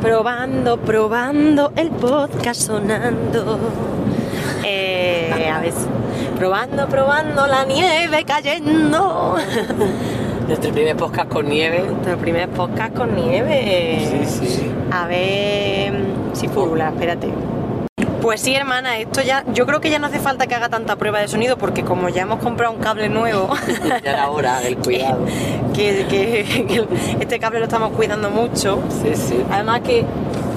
Probando, probando, el podcast sonando. Eh, a ver, probando, probando, la nieve cayendo. Nuestro primer podcast con nieve. Nuestro primer podcast con nieve. Sí, sí. A ver si furula, espérate. Pues sí, hermana, esto ya, yo creo que ya no hace falta que haga tanta prueba de sonido porque como ya hemos comprado un cable nuevo, Ya era hora del cuidado. que, que- que este cable lo estamos cuidando mucho. Sí, sí. Además que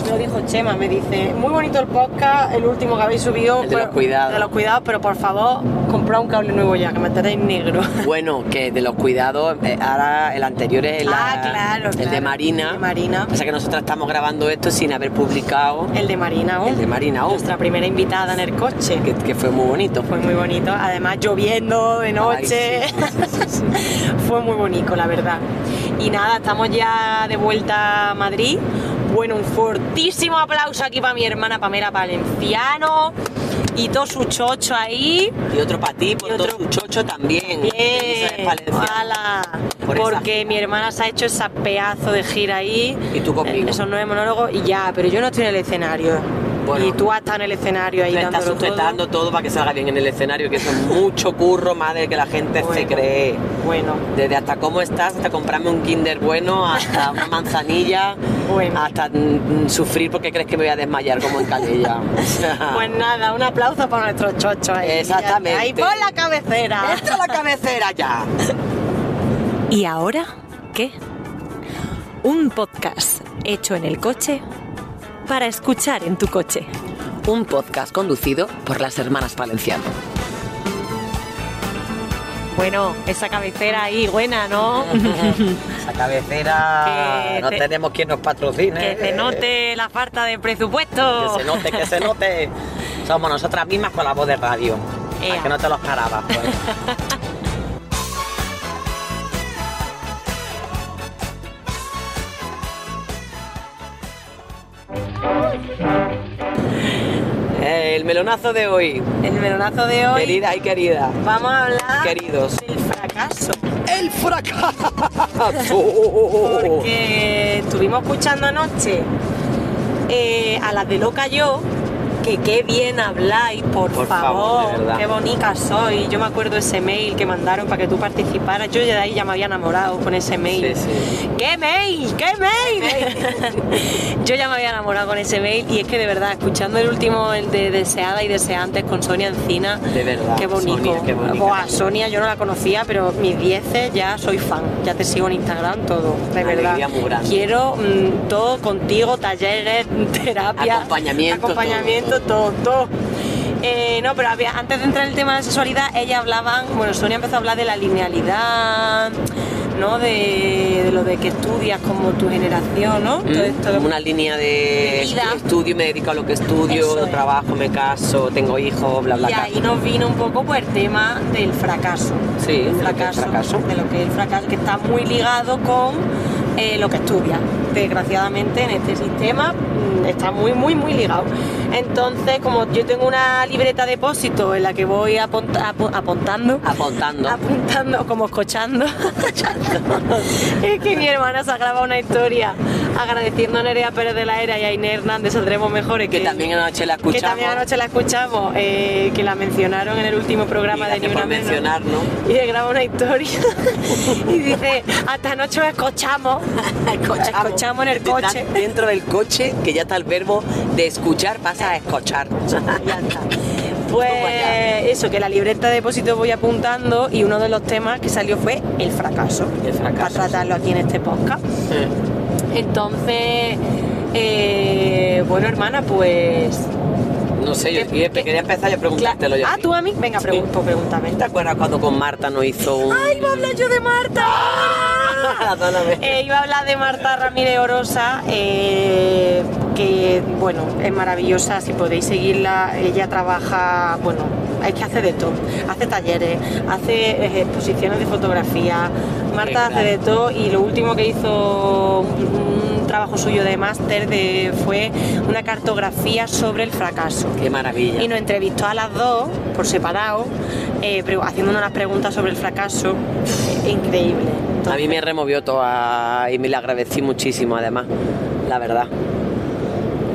me lo dijo Chema, me dice, muy bonito el podcast, el último que habéis subido. El de pero- los cuidados. De los cuidados, pero por favor, comprad un cable nuevo ya, que me tenéis negro. Bueno, que de los cuidados, eh, ahora el anterior es Ah, claro, el de. Marina. El de Marina. O sea que nosotros estamos grabando esto sin haber publicado, El de Marina aún. El de Marina aún. Nuestra primera invitada en el coche. que, que fue muy bonito. Fue muy bonito, además lloviendo de noche. Ay, sí, sí, sí, Fue muy bonito, la verdad. Y nada, estamos ya de vuelta a Madrid. Bueno, un fortísimo aplauso aquí para mi hermana Pamela Valenciano y todo su chocho ahí. Y otro para ti, por Y todo otro- su chocho también. Bien. Por porque mi hermana se ha hecho esa pedazo de gira ahí. Y tú conmigo. Esos nueve monólogos y ya, pero yo no estoy en el escenario. Bueno. y tú has estado en el escenario ahí Te está dándolo todo. sujetando todo. para que salga bien en el escenario, que eso es mucho curro, madre, que la gente se cree. Bueno, Desde hasta cómo estás, hasta comprarme un Kinder bueno, hasta una manzanilla, Bueno. hasta mm, sufrir porque crees que me voy a desmayar como en Calella. Pues nada, un aplauso para nuestros chochos ahí. Exactamente. Ahí por la cabecera. ¡Esto es la cabecera ya! ¿Y ahora qué? Un podcast hecho en el coche para escuchar en tu coche. Un podcast conducido por las hermanas Valenciano. Bueno, esa cabecera ahí buena, ¿no? Esa cabecera, Que no te- tenemos quien nos patrocine. que se note la falta de presupuesto. Que se note, que se note. Somos nosotras mismas con la voz de radio. Ea. Que no te lo esperabas, pues. Eh, El melonazo de hoy, El melonazo de hoy. querida y querida. Vamos a hablar Queridos. del fracaso. ¡El fracaso! Porque estuvimos escuchando anoche eh, a las de Loca Yo, que qué bien habláis, por, Por favor, qué bonita soy. Yo me acuerdo ese mail que mandaron para que tú participaras. Yo ya de ahí ya me había enamorado con ese mail. Sí, sí. ¡Qué mail! ¡Qué mail! Yo ya me había enamorado con ese mail y es que de verdad, escuchando el último, el de Deseada y Deseantes con Sonia Encina, De verdad, qué bonito. Sonia, qué. Sonia yo no la conocía, pero mis dieces ya soy fan. Ya te sigo en Instagram, todo, de verdad. Quiero mm, todo contigo, talleres, terapia, Acompañamiento, acompañamiento, todo, todo. Eh, no, pero había- antes de entrar en el tema de la sexualidad, ella hablaban, bueno, Sonia empezó a hablar de la linealidad, ¿no? De, de lo de que estudias como tu generación, ¿no? Todo esto de- Como una línea de vida. estudio, me dedico a lo que estudio, es. trabajo, me caso, tengo hijos, bla, bla, y bla. ahí nos vino un poco pues, el tema del fracaso. Sí, el de lo que es fracaso, fracaso. de lo que es el fracaso, que está muy ligado con eh, lo que estudia. Desgraciadamente en este sistema mm, está muy, muy, muy ligado. Entonces, como yo tengo una libreta de depósito en la que voy apont- apu- apuntando, Apuntando. apuntando, como escuchando. es que mi hermana se ha grabado una historia agradeciendo a Nerea Pérez de la Era y a Inés Hernández, saldremos mejores. que también anoche la escuchamos. Que también anoche la escuchamos, eh, que la mencionaron en el último programa de Ni Una. Y le graba una historia y dice, hasta anoche os escuchamos, escuchamos en el coche. Dentro del coche, que ya está el verbo de escuchar, pasa a escuchar. Ya está. Pues eso, que la libreta de depósito voy apuntando y uno de los temas que salió fue el fracaso. El fracaso, Para tratarlo aquí en este podcast. Entonces, eh, bueno hermana, pues... No sé, yo ¿Qué- quería, empezar yo a preguntártelo yo. Ah, tú a mí, venga, Sí. pregun- pues pregúntame. ¿Te acuerdas cuando con Marta nos hizo un... ¡Ay, iba a hablar yo de Marta! Eh, iba a hablar de Marta Ramírez Orosa, eh, que bueno, es maravillosa, si podéis seguirla, ella trabaja, bueno, hay que hacer de todo, hace talleres, hace eh, exposiciones de fotografía, Marta hace de todo y lo último que hizo un, un trabajo suyo de máster de, fue una cartografía sobre el fracaso. Qué maravilla. Y nos entrevistó a las dos por separado, eh, haciéndonos unas preguntas sobre el fracaso. eh, increíble. A mí me removió toda y me la agradecí muchísimo además, la verdad.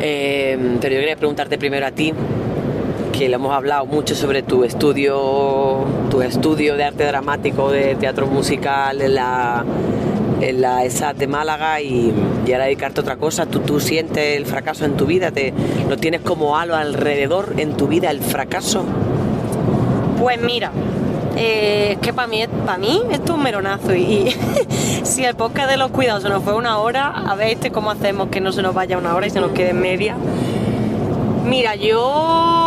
Eh, pero yo quería preguntarte primero a ti, que le hemos hablado mucho sobre tu estudio, tu estudio de arte dramático, de teatro musical en la, en la ESAT de Málaga y, y ahora dedicarte a otra cosa. ¿Tú, ¿Tú sientes el fracaso en tu vida? ¿Te, ¿Lo tienes como halo alrededor en tu vida, el fracaso? Pues mira, eh, es que para mí, para mí esto es un meronazo y, si el podcast de los cuidados se nos fue una hora, a ver este cómo hacemos que no se nos vaya una hora y se nos quede media. Mira, yo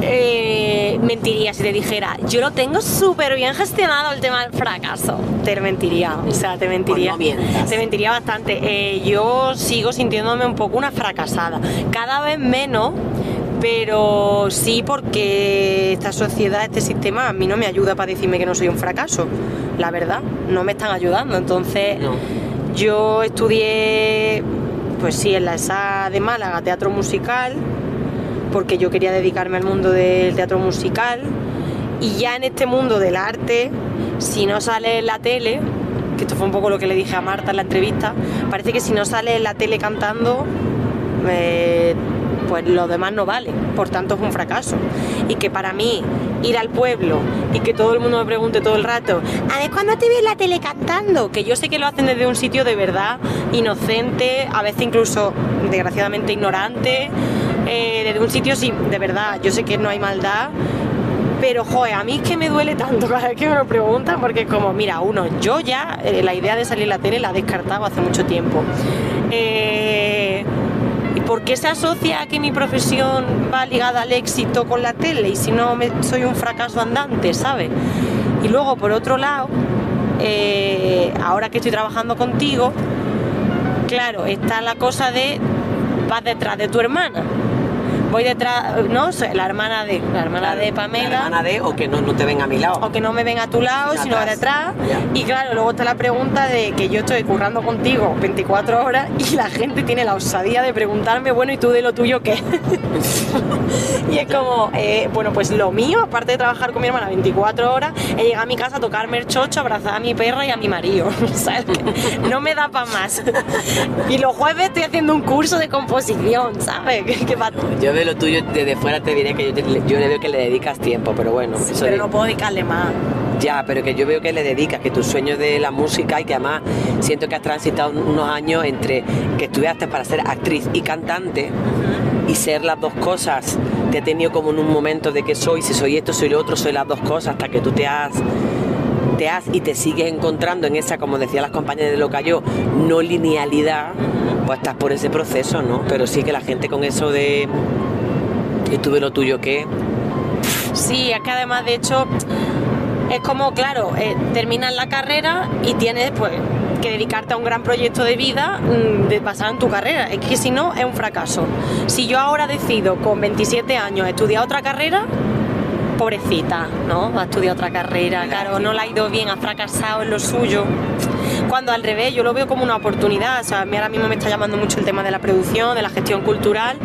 eh, mentiría si te dijera, yo lo tengo súper bien gestionado el tema del fracaso. Te mentiría, o sea, te mentiría. Pues no te mentiría bastante. Eh, yo sigo sintiéndome un poco una fracasada. Cada vez menos, pero sí porque esta sociedad, este sistema, a mí no me ayuda para decirme que no soy un fracaso. La verdad, no me están ayudando. Entonces, No. yo estudié, pues sí, en la ESA de Málaga, teatro musical, porque yo quería dedicarme al mundo del teatro musical. Y ya en este mundo del arte, si no sale en la tele, que esto fue un poco lo que le dije a Marta en la entrevista, parece que si no sale en la tele cantando, eh, pues lo demás no vale, por tanto es un fracaso. Y que para mí ir al pueblo y que todo el mundo me pregunte todo el rato, a ver, ¿cuándo te vi en la tele cantando? Que yo sé que lo hacen desde un sitio de verdad, inocente, a veces incluso desgraciadamente ignorante, eh, desde un sitio sí, de verdad, yo sé que no hay maldad. Pero, joder, a mí es que me duele tanto cada vez que me lo preguntan, porque es como, mira, uno, yo ya eh, la idea de salir en la tele la he descartado hace mucho tiempo. Eh, ¿Y por qué se asocia a que mi profesión va ligada al éxito con la tele? Y si no, soy un fracaso andante, ¿sabes? Y luego, por otro lado, eh, ahora que estoy trabajando contigo, claro, está la cosa de vas detrás de tu hermana. Voy detrás, ¿no? La hermana de, la hermana de Pamela. La hermana de o que no, no te venga a mi lado. O que no me ven a tu lado, Sino detrás. Y claro, luego está la pregunta de que yo estoy currando contigo 24 horas y la gente tiene la osadía de preguntarme, bueno, ¿y tú de lo tuyo qué? y es como, eh, bueno, pues lo mío, aparte de trabajar con mi hermana 24 horas, es llegar a mi casa a tocarme el chocho, abrazar a mi perra y a mi marido. ¿sabes? No me da para más. y los jueves estoy haciendo un curso de composición, ¿sabes? Que, que va- Yo de lo tuyo desde fuera te diré que yo, te- yo le veo que le dedicas tiempo, pero bueno. Pero de- no puedo dedicarle más. Ya, pero que yo veo que le dedicas, que tu sueño de la música y que además siento que has transitado unos años entre que estudiaste para ser actriz y cantante y ser las dos cosas. Te he tenido como en un momento de que soy, si soy esto, soy lo otro, soy las dos cosas, hasta que tú te has te has y te sigues encontrando en esa, como decían las compañeras de lo cayó, no linealidad, pues estás por ese proceso, ¿no? Pero sí que la gente con eso de y tú de lo tuyo que Sí, es que además, de hecho, es como, claro, eh, terminas la carrera y tienes pues que dedicarte a un gran proyecto de vida mm, de- basado en tu carrera. Es que si no, es un fracaso. Si yo ahora decido con 27 años estudiar otra carrera, pobrecita, ¿no? Va a estudiar otra carrera, claro, no le ha ido bien, ha fracasado en lo suyo. Cuando al revés, yo lo veo como una oportunidad. O sea, a mí ahora mismo me está llamando mucho el tema de la producción, de la gestión cultural.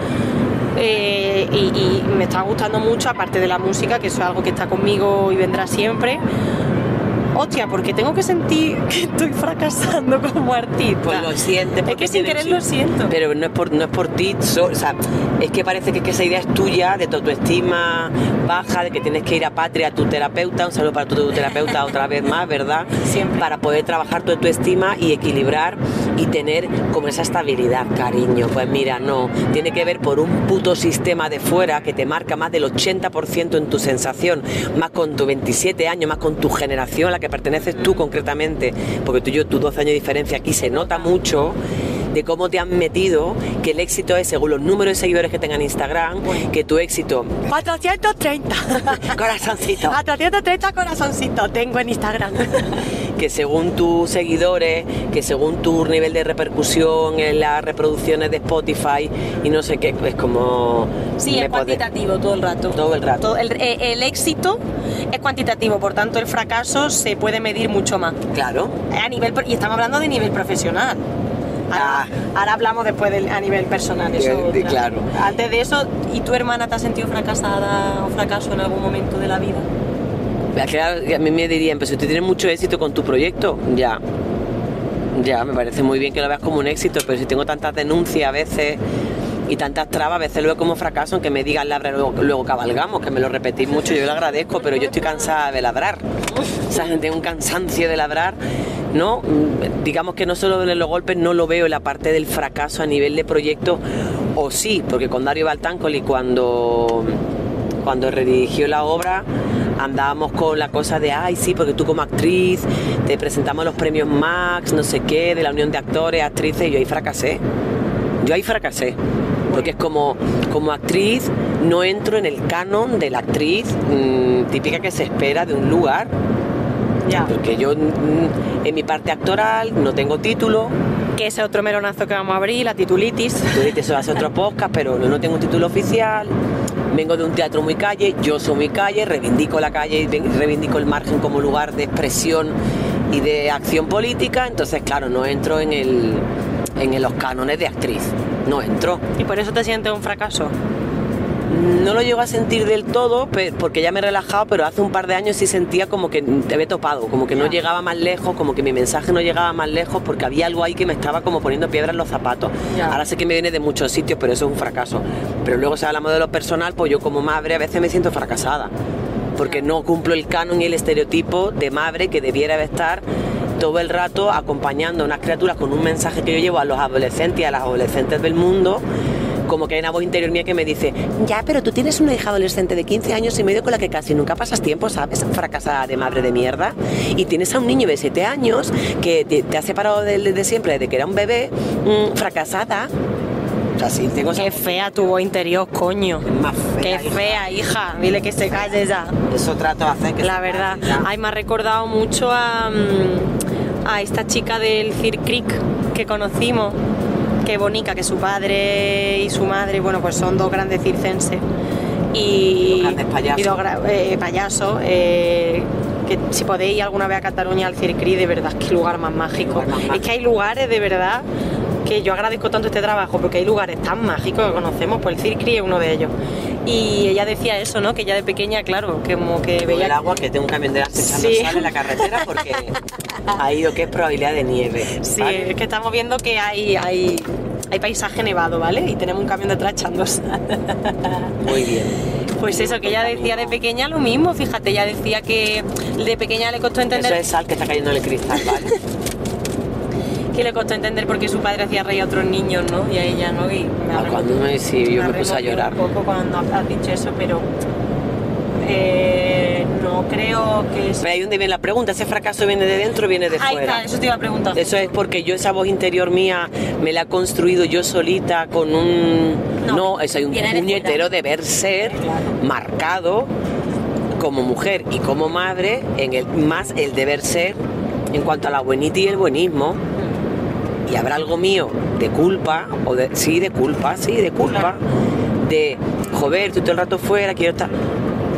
eh, y, y me está gustando mucho, aparte de la música, que eso es algo que está conmigo y vendrá siempre. Hostia, porque tengo que sentir que estoy fracasando como artista. pues lo sientes. Es que sin querer lo siento. Pero no es por, no es por ti, so- o sea, es que parece que, que esa idea es tuya, de tu autoestima baja, de que tienes que ir a patria a tu terapeuta, un saludo para tu terapeuta otra vez más, ¿verdad? Siempre. Para poder trabajar tu autoestima y equilibrar y tener como esa estabilidad, cariño. Pues mira, no, tiene que ver por un puto sistema de fuera que te marca más del 80% en tu sensación, más con tu 27 años, más con tu generación la que perteneces tú concretamente, porque tú y yo, tus 12 años de diferencia aquí se nota mucho de cómo te han metido que el éxito es según los números de seguidores que tengan en Instagram, que tu éxito, 430. corazoncito, 430 corazoncitos tengo en Instagram. que según tus seguidores, que según tu nivel de repercusión en las reproducciones de Spotify y no sé qué, es como... Sí, es cuantitativo todo el rato. Todo el rato. Todo el, eh, el éxito es cuantitativo, por tanto el fracaso se puede medir mucho más. Claro. A nivel, y estamos hablando de nivel profesional. Ahora, Ah. ahora hablamos después del, a nivel personal. Eso, De- claro. Antes de eso, ¿y tu hermana te ha sentido fracasada o fracaso en algún momento de la vida? A mí me dirían, pero si tú tienes mucho éxito con tu proyecto, ya. Ya, me parece muy bien que lo veas como un éxito, pero si tengo tantas denuncias a veces y tantas trabas, a veces lo veo como fracaso, aunque me digan labrar luego, luego cabalgamos, que me lo repetís mucho, yo lo agradezco, pero yo estoy cansada de labrar. O sea, tiene un cansancio de labrar, ¿no? Digamos que no solo en los golpes no lo veo en la parte del fracaso a nivel de proyecto, o sí, porque con Dario Baltáncoli cuando, cuando redirigió la obra andábamos con la cosa de, ay, sí, porque tú como actriz te presentamos los premios Max, no sé qué, de la Unión de Actores, Actrices, y yo ahí fracasé. Yo ahí fracasé. Porque es como, como actriz, no entro en el canon de la actriz mm, típica que se espera de un lugar. Ya. Porque yo mm, en mi parte actoral no tengo título. Que ese otro melonazo que vamos a abrir, la titulitis. Tú dices, eso hace otro podcast, pero no, no tengo un título oficial. Vengo de un teatro muy calle, yo soy muy calle, reivindico la calle y reivindico el margen como lugar de expresión y de acción política. Entonces, claro, no entro en, el, en los cánones de actriz. No entro. Y por eso te sientes un fracaso. No lo llego a sentir del todo porque ya me he relajado, pero hace un par de años sí sentía como que te había topado, como que no llegaba más lejos, como que mi mensaje no llegaba más lejos porque había algo ahí que me estaba como poniendo piedras en los zapatos. Ahora sé que me viene de muchos sitios, pero eso es un fracaso. Pero luego si hablamos de lo personal, pues yo como madre a veces me siento fracasada porque no cumplo el canon y el estereotipo de madre que debiera de estar todo el rato acompañando a unas criaturas con un mensaje que yo llevo a los adolescentes y a las adolescentes del mundo como que hay una voz interior mía que me dice, ya, pero tú tienes una hija adolescente de 15 años y medio con la que casi nunca pasas tiempo, ¿sabes? Fracasada de madre de mierda. Y tienes a un niño de 7 años que te, te ha separado desde de siempre, desde que era un bebé, mm, fracasada. O sea, sí, tengo esa Qué fea tu voz interior, coño. más Qué fea, hija. fea, hija. Dile que se calle ya. Eso trato de hacer que La se verdad. calle ya. Ay, me ha recordado mucho a, mm, a esta chica del Cir Creek que conocimos. Qué bonita, que su padre y su madre, bueno, pues son dos grandes circenses. Y, Dos payasos. y dos eh, payasos. eh, que si podéis ir alguna vez a Cataluña al Cir Creek, de verdad, qué lugar más mágico. Lugar más Es mágico. que hay lugares de verdad que yo agradezco tanto este trabajo porque hay lugares tan mágicos que conocemos, pues el Cir Creek es uno de ellos. Y ella decía eso, ¿no? Que ella de pequeña, claro, que como que Veía el agua que tengo un camión de sal en la carretera porque ha ido que es probabilidad de nieve. Sí, ¿vale? es que estamos viendo que hay, hay, hay paisaje nevado, ¿vale? Y tenemos un camión detrás echando sal. Muy bien. Pues eso, que ella decía de pequeña lo mismo, fíjate, ella decía que de pequeña le costó Eso entender es sal que está cayendo en el cristal, ¿vale? que le costó entender por qué su padre hacía reír a otros niños, ¿no? Y a ella, ¿no? Y me ha Ah, cuando me, sí, yo ha me puse a llorar. Un poco cuando has dicho eso, pero eh, no creo que... Ahí donde viene la pregunta, ¿ese fracaso viene de dentro o viene de Ahí fuera? está, eso te iba a preguntar. Eso es porque yo esa voz interior mía me la he construido yo solita con un... No, No, eso hay un de puñetero deber ser Claro. marcado como mujer y como madre, en el más el deber ser en cuanto a la buenita y el buenismo. Y habrá algo mío de culpa, o de, sí, de culpa, sí, de culpa, de, joder, tú todo el rato fuera, quiero estar...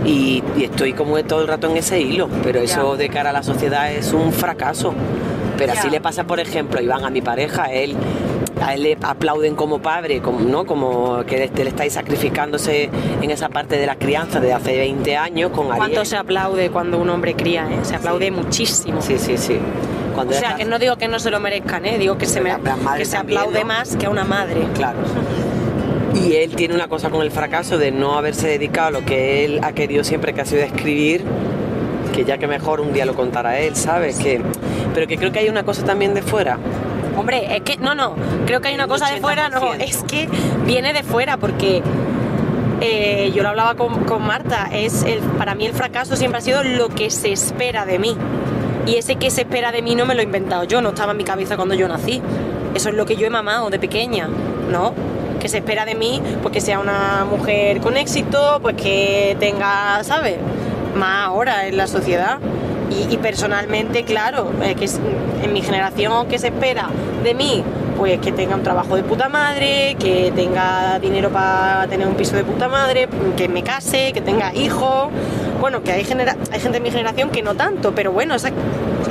Y, y estoy como todo el rato en ese hilo, pero eso de cara a la sociedad es un fracaso. Pero así le pasa, por ejemplo, a Iván, a mi pareja, a él, a él le aplauden como padre, como, ¿no? como que le, le estáis sacrificándose en esa parte de la crianza de hace 20 años con ¿Cuánto Ariel. se aplaude cuando un hombre cría? eh? Se aplaude muchísimo. Sí, sí, sí. Cuando O sea, que no digo que no se lo merezcan, ¿eh? digo que se, me, que se también, aplaude ¿no? más que a una madre. Claro. Y él tiene una cosa con el fracaso de no haberse dedicado a lo que él ha querido siempre, que ha sido escribir, que ya que mejor un día lo contará él, ¿sabes? Que, pero que creo que hay una cosa también de fuera. Hombre, es que no, no, creo que hay una Un cosa de fuera, no, 80%. es que viene de fuera porque eh, yo lo hablaba con, con Marta, es el, para mí el fracaso siempre ha sido lo que se espera de mí. Y ese que se espera de mí no me lo he inventado yo, no estaba en mi cabeza cuando yo nací. Eso es lo que yo he mamado de pequeña, ¿no? Que se espera de mí, pues que sea una mujer con éxito, pues que tenga, ¿sabes? Más ahora en la sociedad. Y, personalmente, claro, eh, que es- en mi generación, ¿qué se espera de mí? Pues que tenga un trabajo de puta madre, que tenga dinero para tener un piso de puta madre, que me case, que tenga hijos. Bueno, que hay, genera- hay gente en mi generación que no tanto, pero bueno, esa-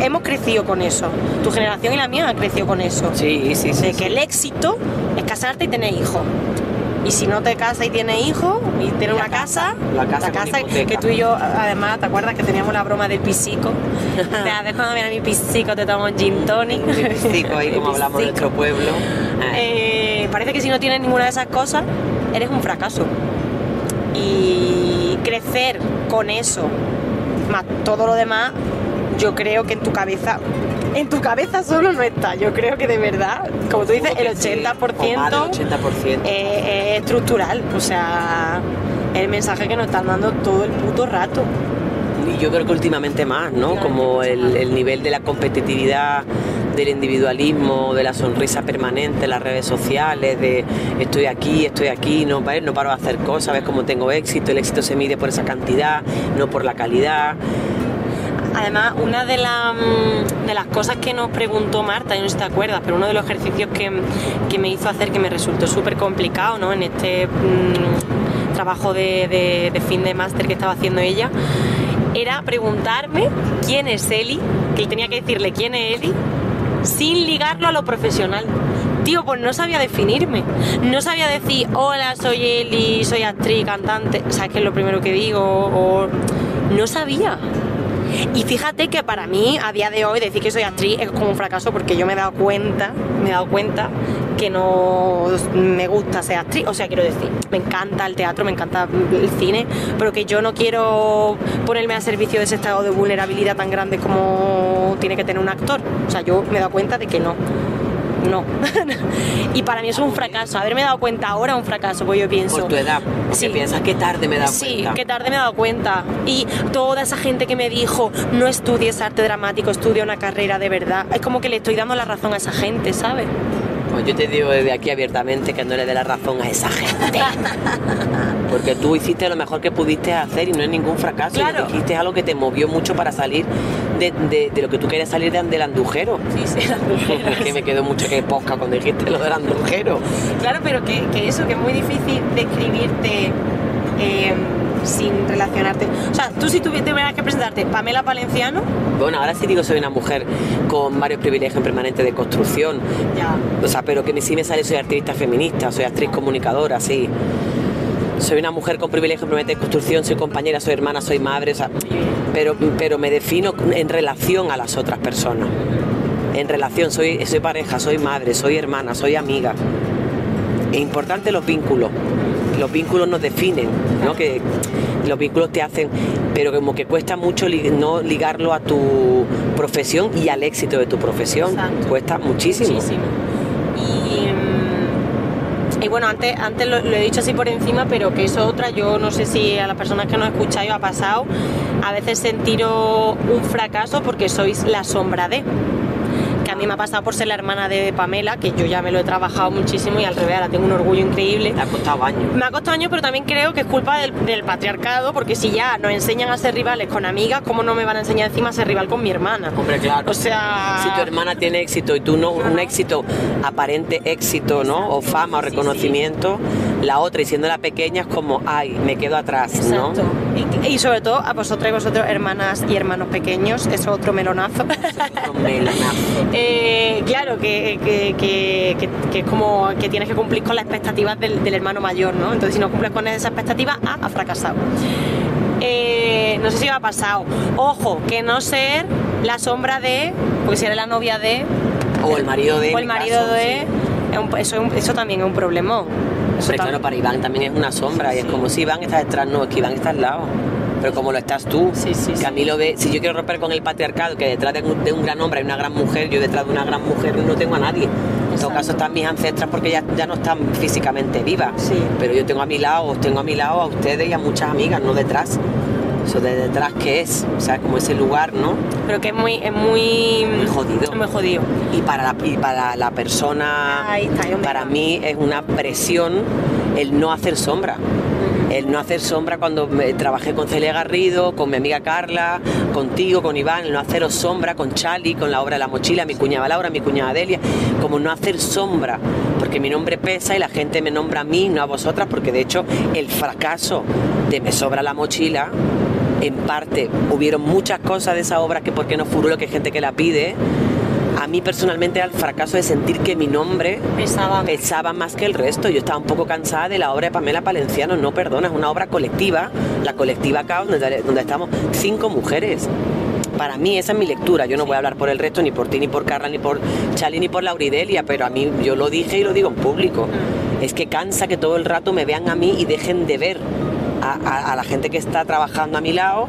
hemos crecido con eso. Tu generación y la mía han crecido con eso. Sí, sí, sí. De que el éxito es casarte y tener hijos. Y si no te casas y tienes hijos y tienes una casa, la casa, que tú y yo, además, ¿te acuerdas que teníamos la broma del pisico? a ver cuando viene mi pisico te tomo gin tonic. pisico ahí como hablamos de nuestro pueblo. Eh, parece que si no tienes ninguna de esas cosas, eres un fracaso. Y crecer con eso, más todo lo demás, yo creo que en tu cabeza en tu cabeza solo no está. Yo creo que de verdad, como tú dices, el 80%, es estructural. O sea, el mensaje que nos están dando todo el puto rato. Y yo creo que últimamente más, ¿no? Como el, nivel de la competitividad del individualismo, de la sonrisa permanente, las redes sociales, de estoy aquí, estoy aquí, no, no paro de hacer cosas, ves cómo tengo éxito, el éxito se mide por esa cantidad, no por la calidad. Además, una de, mm, de, las cosas que nos preguntó Marta, y no sé si te acuerdas, pero uno de los ejercicios que, me hizo hacer que me resultó súper complicado ¿no? en este mm, trabajo de, fin de máster que estaba haciendo ella, era preguntarme quién es Eli, que tenía que decirle quién es Eli, sin ligarlo a lo profesional. Tío, pues no sabía definirme. No sabía decir, hola, soy Eli, soy actriz, cantante. ¿Sabes qué es lo primero que digo? O... No sabía. Y fíjate que para mí, a día de hoy, decir que soy actriz es como un fracaso porque yo me he dado cuenta, me he dado cuenta que no me gusta ser actriz. O sea, quiero decir, me encanta el teatro, me encanta el cine, pero que yo no quiero ponerme a servicio de ese estado de vulnerabilidad tan grande como tiene que tener un actor. O sea, yo me he dado cuenta de que no no. y para mí es un fracaso. Haberme dado cuenta ahora es un fracaso, pues yo pienso. Por tu edad, sí. piensas que tarde me he dado cuenta. Sí, que tarde me he dado cuenta. Y toda esa gente que me dijo, no estudies arte dramático, estudia una carrera de verdad, es como que le estoy dando la razón a esa gente, ¿sabes? Pues yo te digo desde aquí abiertamente que no le dé la razón a esa gente. Porque tú hiciste lo mejor que pudiste hacer y no es ningún fracaso. Claro. Hiciste algo que te movió mucho para salir de, lo que tú querías salir de, del andujero. Sí, sí, el andujero. que me quedó mucho que posca cuando dijiste lo del andujero. Claro, pero que, que eso, que es muy difícil describirte. Eh, sin relacionarte. O sea, tú si tuvieras que presentarte Pamela Valenciano. Bueno, ahora sí digo soy una mujer con varios privilegios permanentes de construcción. Ya. O sea, pero que sí me sale soy activista feminista, soy actriz comunicadora, sí. Soy una mujer con privilegios permanentes de construcción, soy compañera, soy hermana, soy madre, o sea, pero, pero me defino en relación a las otras personas. En relación, soy, soy pareja, soy madre, soy hermana, soy amiga. Es importante los vínculos los vínculos nos definen, ¿no? Que los vínculos te hacen, pero como que cuesta mucho no ligarlo a tu profesión y al éxito de tu profesión. Cuesta muchísimo. muchísimo. Y, y, bueno, antes, antes lo, he dicho así por encima, pero que eso otra, yo no sé si a las personas que nos escucháis ha pasado, a veces sentiros un fracaso porque sois la sombra de mí me ha pasado por ser la hermana de Pamela, que yo ya me lo he trabajado muchísimo y al revés, ahora tengo un orgullo increíble. Me ha costado años. Me ha costado años, pero también creo que es culpa del, patriarcado, porque si ya nos enseñan a ser rivales con amigas, ¿cómo no me van a enseñar encima a ser rival con mi hermana? Hombre, claro. O sea... Si tu hermana tiene éxito y tú no, un éxito, aparente éxito, ¿no? O fama o reconocimiento, la otra, y siendo la pequeña, es como, ay, me quedo atrás, Exacto. Y, sobre todo a vosotras y vosotros, hermanas y hermanos pequeños, es otro melonazo. otro melonazo. Eh, claro, que, es como que tienes que cumplir con las expectativas del, hermano mayor, ¿no? Entonces, si no cumples con esa expectativa, ah, ha fracasado. Eh, no sé si me ha pasado. Ojo, que no ser la sombra de, porque si eres la novia de. O el marido de. O el marido de. eso, eso, también es un problemón. Claro, para Iván también es una sombra y es como si Iván está detrás, no, es que Iván está al lado. Pero como lo estás tú, sí, sí, que a mí lo ve, si yo quiero romper con el patriarcado, que detrás de un, gran hombre hay una gran mujer, yo detrás de una gran mujer no tengo a nadie. En todo caso están mis ancestras porque ya, ya no están físicamente vivas, pero yo tengo a mi lado, os tengo a mi lado a ustedes y a muchas amigas, no detrás. Eso de detrás que es, o sea, como ese lugar, ¿no? Pero que es muy, es muy, muy jodido. Muy jodido. Y para la, y para la persona, para mí es una presión el no hacer sombra el no hacer sombra cuando me, trabajé con Celia Garrido, con mi amiga Carla, contigo, con Iván, el no haceros sombra, con Chali, con la obra de la mochila, mi cuñada Laura, mi cuñada Delia, como no hacer sombra, porque mi nombre pesa y la gente me nombra a mí, no a vosotras, porque de hecho el fracaso de Me sobra la mochila, en parte hubieron muchas cosas de esa obra que porque no furó lo que hay gente que la pide, a mí personalmente al fracaso de sentir que mi nombre Pesaba. pesaba más que el resto. Yo estaba un poco cansada de la obra de Pamela Palenciano, no perdona, es una obra colectiva, la colectiva Caos, donde, donde estamos cinco mujeres. Para mí esa es mi lectura, yo no voy a hablar por el resto, ni por ti, ni por Carla, ni por Chali, ni por Lauridelia, pero a mí yo lo dije y lo digo en público. Es que cansa que todo el rato me vean a mí y dejen de ver a, la gente que está trabajando a mi lado,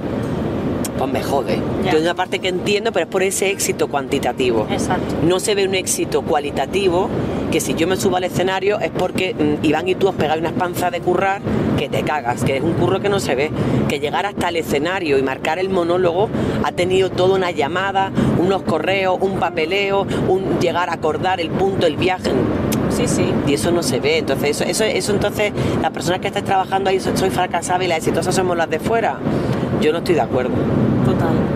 pues me jode. Ya. Yo hay una parte que entiendo, pero es por ese éxito cuantitativo. Exacto. No se ve un éxito cualitativo que si yo me subo al escenario es porque mm, Iván y tú os pegáis unas panzas de currar que te cagas, que es un curro que no se ve. Que llegar hasta el escenario y marcar el monólogo ha tenido toda una llamada, unos correos, un papeleo, un llegar a acordar el punto, el viaje. Sí, sí. Y eso no se ve. Entonces, eso, eso, eso entonces, las personas que estáis trabajando ahí so- soy fracasadas y las exitosas somos las de fuera. Yo no estoy de acuerdo.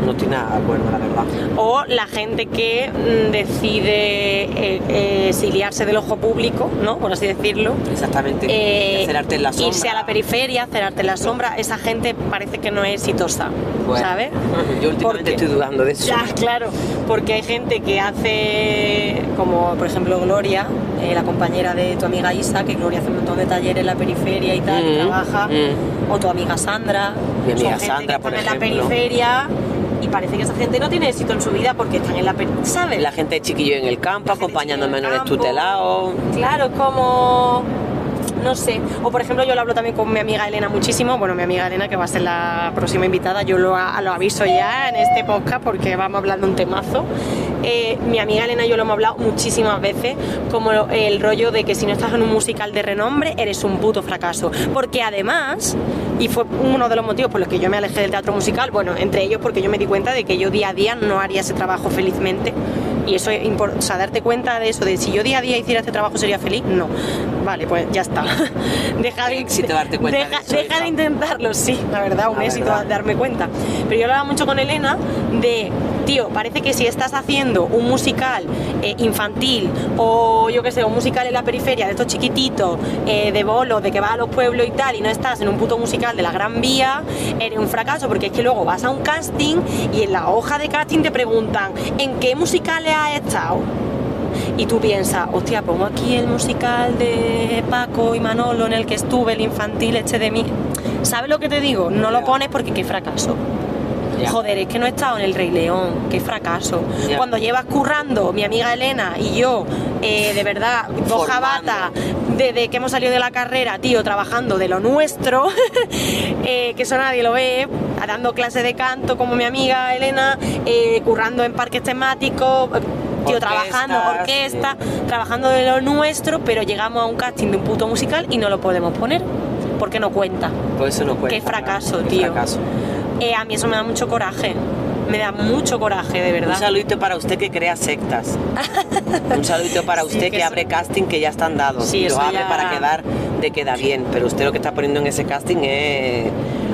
No nada de acuerdo, la verdad. O la gente que mm, decide eh, eh, exiliarse del ojo público, ¿no? Por así decirlo. Exactamente. Eh, hacer arte en la sombra. irse a la periferia, hacer arte en la sombra, esa gente parece que no es exitosa, Bueno, ¿sabes? Yo últimamente Porque- estoy dudando de eso. Ya, claro, porque hay gente que hace, como por ejemplo Gloria, eh, la compañera de tu amiga Isa, que Gloria hace un montón de talleres en la periferia y tal, y Mm, trabaja, mm. o tu amiga Sandra, Mi amiga son gente Sandra, que por están en la ejemplo. periferia y parece que esa gente no tiene éxito en su vida porque están en la ¿sabes? La gente de chiquillo en el campo, acompañando a menores tutelados. Claro, como. No sé. O por ejemplo, yo lo hablo también con mi amiga Elena muchísimo. Bueno, mi amiga Elena, que va a ser la próxima invitada, yo lo, a- lo aviso ya en este podcast porque vamos hablando un temazo. Eh, mi amiga Elena y yo lo hemos hablado muchísimas veces, como el rollo de que si no estás en un musical de renombre, eres un puto fracaso. Porque además, y fue uno de los motivos por los que yo me alejé del teatro musical, bueno, entre ellos porque yo me di cuenta de que yo día a día no haría ese trabajo felizmente. Y eso es importante, o sea, darte cuenta de eso, de si yo día a día hiciera este trabajo sería feliz, no. Vale, pues ya está. deja de, éxito darte cuenta de deja, eso, deja hija. de intentarlo, sí, la verdad, un La éxito verdad. darme cuenta. Pero yo hablaba mucho con Elena de, tío, parece que si estás haciendo un musical eh, infantil o yo qué sé, un musical en la periferia de estos chiquititos, eh, de bolo, de que vas a los pueblos y tal, y no estás en un puto musical de la Gran Vía, eres un fracaso, porque es que luego vas a un casting y en la hoja de casting te preguntan, ¿en qué musicales has estado? Y tú piensas, hostia, pongo aquí el musical de Paco y Manolo en el que estuve, el infantil este de mí. ¿Sabes lo que te digo? No lo pones porque qué fracaso. Joder, es que no he estado en el Rey León, qué fracaso. Cuando llevas currando mi amiga Elena y yo, eh, de verdad, Formando. jabatas, desde que hemos salido de la carrera, tío, trabajando de lo nuestro, eh, que eso nadie lo ve, dando clases de canto como mi amiga Elena, eh, currando en parques temáticos, eh, tío, trabajando, orquesta, trabajando de lo nuestro, pero llegamos a un casting de un puto musical y no lo podemos poner, porque no cuenta. Por eso no cuenta. Qué fracaso, claro, qué tío. fracaso. Eh, a mí eso me da mucho coraje, me da mucho coraje, de Un verdad. saludito para usted que crea sectas. Un saludito para Sí, usted que abre casting que ya están dados. Sí, y eso abre ya- para quedar de queda bien. Pero usted lo que está poniendo en ese casting es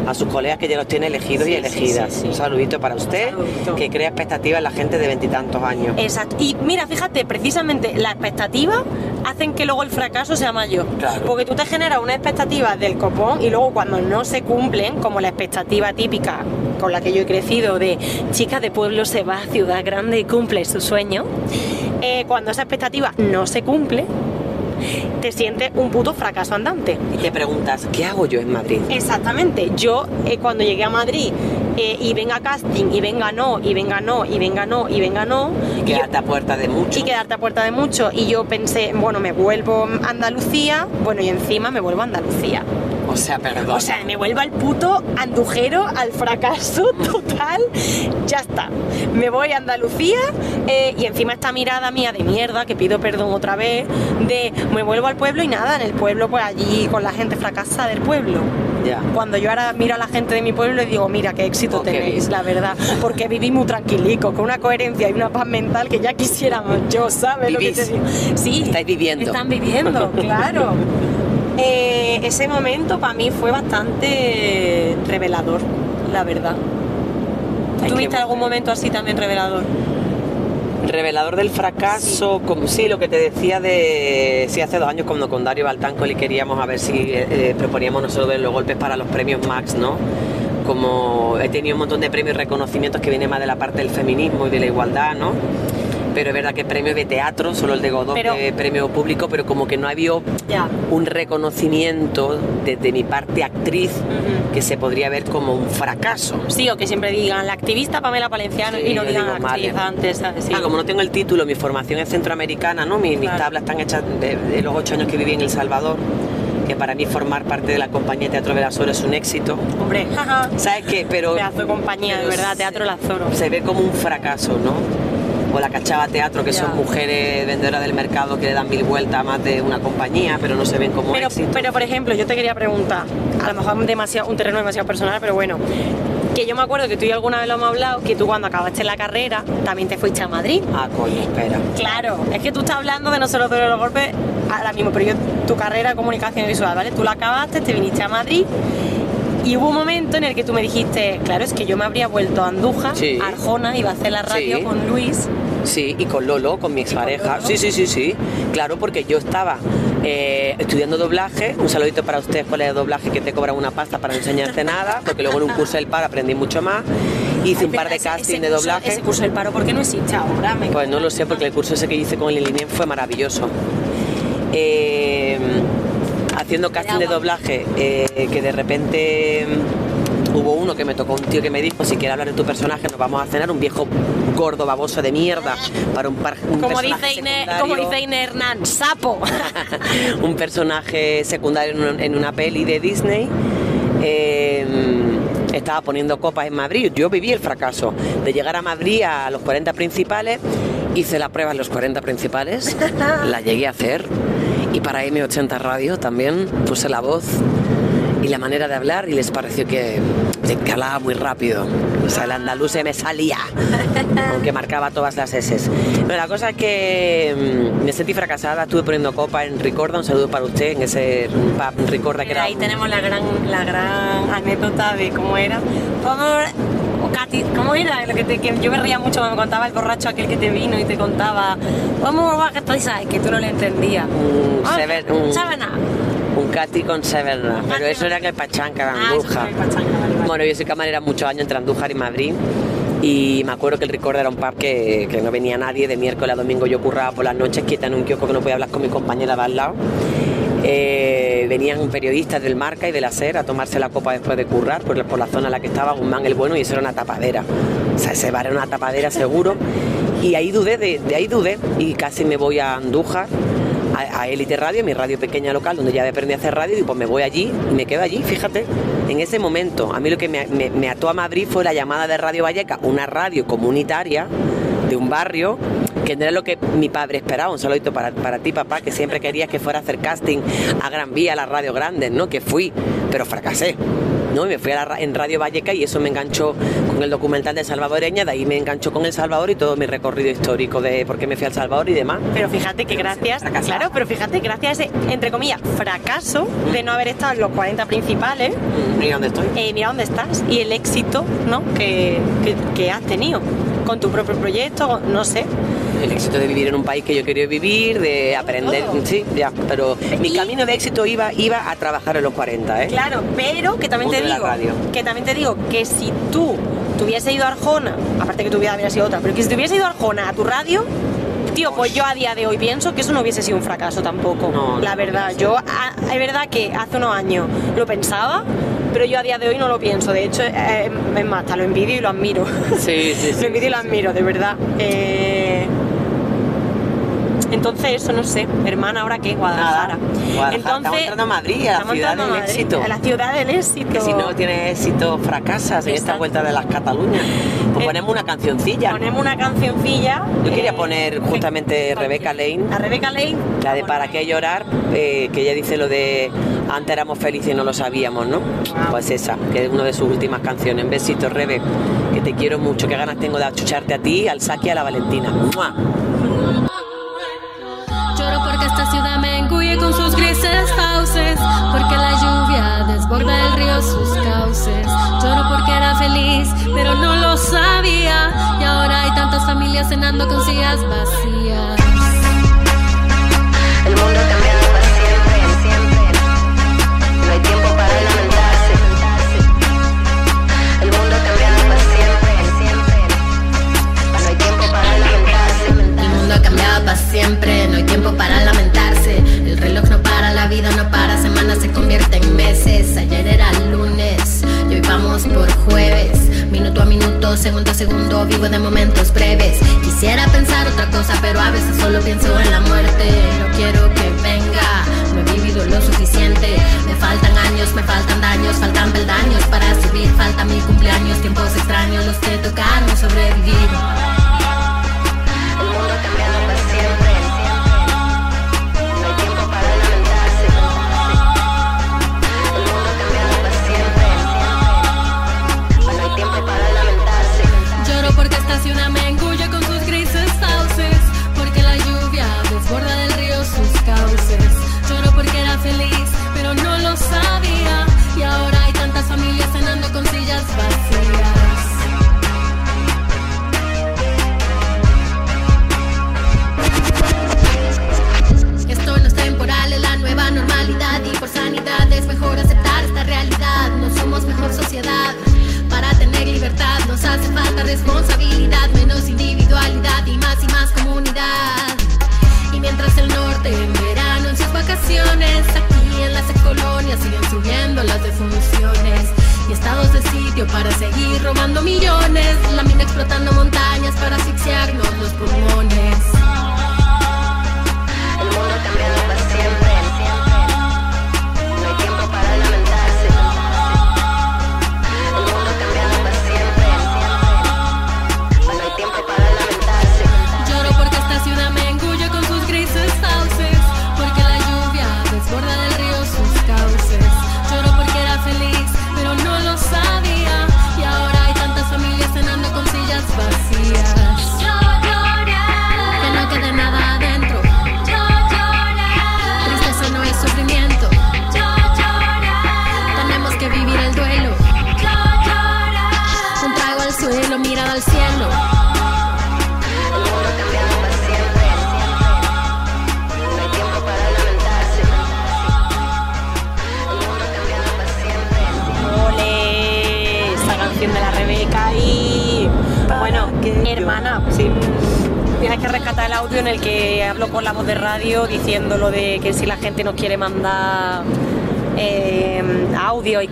a sus colegas que ya los tiene elegidos Sí, y elegidas. sí, sí. Un saludito para usted saludito. que crea expectativas en la gente de veintitantos años. Exacto. Y mira, fíjate, precisamente las expectativas hacen que luego el fracaso sea mayor. Claro. Porque tú te generas una expectativa del copón y luego cuando no se cumplen, como la expectativa típica con la que yo he crecido de chica de pueblo se va a ciudad grande y cumple su sueño, eh, cuando esa expectativa no se cumple, te sientes un puto fracaso andante. Y te preguntas, ¿qué hago yo en Madrid? Exactamente. Yo eh, cuando llegué a Madrid eh, y venga casting y venga no, y venga no, y venga no, y venga no, Y yo- quedarte a puerta de mucho. y quedarte a puerta de mucho. Y yo pensé, bueno, me vuelvo a Andalucía, bueno, y encima me vuelvo a Andalucía. O sea, perdón. O sea, me vuelvo al puto andujero, al fracaso total. Ya está. Me voy a Andalucía eh, y encima esta mirada mía de mierda, que pido perdón otra vez, de me vuelvo al pueblo y nada, en el pueblo, pues allí con la gente fracasada del pueblo. ya. Cuando yo ahora miro a la gente de mi pueblo y digo, mira qué éxito qué tenéis, la verdad, porque vivís muy tranquilico, con una coherencia y una paz mental que ya quisiéramos yo, ¿sabes? Lo que te digo? Sí, Estáis viviendo. Están viviendo, claro. Eh, ese momento para mí fue bastante revelador, la verdad. ¿Tuviste algún momento así también revelador? Revelador del fracaso, como sí, lo que te decía de sí hace dos años cuando con Dario Baltáncoli queríamos a ver si eh, eh, proponíamos nosotros los golpes para los premios Max, ¿no? Como he tenido un montón de premios y reconocimientos que vienen más de la parte del feminismo y de la igualdad, ¿no? Pero es verdad que premio de teatro, solo el de Godot, Pero- que es premio público, pero como que no ha habido Ya. un reconocimiento desde mi parte actriz Ujú. que se podría ver como un fracaso. Sí, o que siempre digan la activista Pamela Palenciano Sí, y no digan digo, actriz antes. Sí. Ah, como no tengo el título, mi formación es centroamericana, ¿no? Mi- Mis Claro. tablas están hechas de, de los ocho años que viví en El Salvador, que para mí formar parte de la compañía de Teatro Velasoro es un éxito. Hombre, jaja. ¿Sabes qué? Pero Pedazo de compañía, de verdad, Teatro Lazoro. se ve como un fracaso, ¿no? O la Cachava Teatro, que son mujeres vendedoras del mercado que le dan mil vueltas a más de una compañía, pero no se ven como Pero, éxito. pero, por ejemplo, yo te quería preguntar, a lo mejor demasiado, un terreno demasiado personal, pero bueno, que yo me acuerdo que tú y alguna vez lo hemos hablado, que tú cuando acabaste la carrera también te fuiste a Madrid. Ah, coño, espera. Claro, es que tú estás hablando de nosotros de los golpes ahora mismo, pero yo, tu carrera de comunicación visual, ¿vale? Tú la acabaste, te viniste a Madrid y hubo un momento en el que tú me dijiste, claro, es que yo me habría vuelto a Andújar, Sí. Arjona, iba a hacer la radio Sí. con Luis. Sí, y con Lolo, con mi expareja. Sí, sí, sí, sí. Claro, porque yo estaba eh, estudiando doblaje. Un saludito para ustedes, escuela de doblaje, que te cobran una pasta para no enseñarte nada, porque luego en un curso del par aprendí mucho más. Hice un par de Ese- casting ese de curso- doblaje. Ese curso del paro, ¿por qué no existe ahora? Me- Pues no lo sé, porque el curso ese que hice con el Ilinien fue maravilloso. Eh, haciendo casting de doblaje, eh, que de repente mm, hubo uno que me tocó un tío que me dijo, si quieres hablar de tu personaje, nos vamos a cenar, un viejo gordo baboso de mierda, para un, par, un como personaje dice, Ine, como dice Ine Hernán, sapo. un personaje secundario en una, en una peli de Disney. eh, estaba poniendo copas en Madrid. Yo viví el fracaso de llegar a Madrid a los 40 principales. Hice la prueba en los 40 principales. la llegué a hacer. Y para M80 Radio también puse la voz y la manera de hablar y les pareció que, que hablaba muy rápido. O sea, el andaluz se me salía, aunque marcaba todas las S. Pero la cosa es que mm, me sentí fracasada, estuve poniendo copa en Ricorda, un saludo para usted en ese pub Ricorda que era... ahí tenemos la gran, la gran anécdota de cómo era. ¿Cómo, o Katy, ¿cómo era? Lo que, te- que yo me reía mucho cuando me contaba el borracho aquel que te vino y te contaba ¿Cómo va que estoy? ¿Sabes? Que tú no le entendías. Un Ah, seven- un-. Un Cati con Severna, pero eso era en el Pachanca, de Ah, eso Bueno, yo soy camarera muchos años entre Andújar y Madrid y me acuerdo que el Record era un pub que, no venía nadie, de miércoles a domingo yo curraba por las noches quieta en un kiosco que no podía hablar con mi compañera de al lado. Eh, venían periodistas del Marca y del Acer a tomarse la copa después de currar por, por la zona en la que estaba Guzmán el Bueno y eso era una tapadera. O sea, ese bar era una tapadera seguro. Y ahí dudé, de, de ahí dudé y casi me voy a Andújar a, Elite Radio, mi radio pequeña local, donde ya aprendí a hacer radio, y pues me voy allí y me quedo allí, fíjate. En ese momento, a mí lo que me ató a Madrid fue la llamada de Radio Valleca, una radio comunitaria de un barrio, que no era lo que mi padre esperaba. Un saludito para, para ti, papá, que siempre querías que fuera a hacer casting a Gran Vía, a las radios grandes, ¿no? Que fui, pero fracasé. ¿No? Y me fui a la en Radio Valleca y eso me enganchó con el documental de Salvadoreña, de ahí me enganchó con El Salvador y todo mi recorrido histórico de por qué me fui al Salvador y demás. Pero fíjate que gracias, claro, pero fíjate, gracias a ese, entre comillas, fracaso de no haber estado en los 40 principales, Mira dónde estoy. eh, mira dónde estás y el éxito ¿no? que, que- que has tenido con tu propio proyecto, no sé. El éxito de vivir en un país que yo quería vivir, de aprender, todo. sí, ya, pero mi Y- camino de éxito iba, iba a trabajar en los 40, ¿eh? Claro, pero que también te digo, que también te digo que si tú te hubiese ido a Arjona, aparte que tu vida habría sido otra, pero que si te hubiese ido a Arjona a tu radio, tío, pues yo a día de hoy pienso que eso no hubiese sido un fracaso tampoco. No, la verdad, yo a- es verdad que hace unos años lo pensaba, pero yo a día de hoy no lo pienso. De hecho, eh, es más, hasta lo envidio y lo admiro. Sí, sí, sí. lo envidio y lo admiro, de verdad. Eh, Entonces, eso no sé, hermana, ¿ahora qué? Guadalajara. Guadalajara. Entonces, Estamos entrando a Madrid, a la ciudad del Madrid, éxito. A la ciudad del éxito. Que si no tienes éxito, fracasas en esta vuelta de las Cataluñas. Pues Eh, ponemos una cancioncilla. Ponemos una cancioncilla. Yo quería eh, poner justamente ¿cuál Rebecca quieres? Lane. A Rebecca Lane. La de ¿Para qué llorar? eh, que ella dice lo de antes éramos felices y no lo sabíamos, ¿no? Ah. Pues esa, que es una de sus últimas canciones. Besitos, Rebe, que te quiero mucho, qué ganas tengo de achucharte a ti, al Saki y a la Valentina. ¡Mua! los porque la lluvia desborda el río sus cauces. Lloro porque era feliz, pero no lo sabía. Y ahora hay tantas familias cenando con sillas vacías. El mundo ha cambiado para siempre. No hay tiempo para lamentarse. El mundo ha cambiado para siempre. No hay tiempo para lamentarse. El mundo ha cambiado para siempre, no hay tiempo para lamentarse. Reloj no para vida no para, semanas se convierten en meses. Ayer era lunes y hoy vamos por jueves. Minuto a minuto, segundo a segundo, vivo de momentos breves. Quisiera pensar otra cosa, pero a veces solo pienso en la muerte. No quiero que venga, no he vivido lo suficiente. Me faltan años, me faltan daños, faltan peldaños para subir. Falta mi cumpleaños, tiempos extraños, los que tocaron sobrevivir. Hace falta responsabilidad, menos individualidad y más y más comunidad. Y mientras el norte en verano en sus vacaciones, aquí en las colonias siguen subiendo las defunciones. Y estados de sitio para seguir robando millones. La mina explotando montañas para asfixiarnos los pulmones.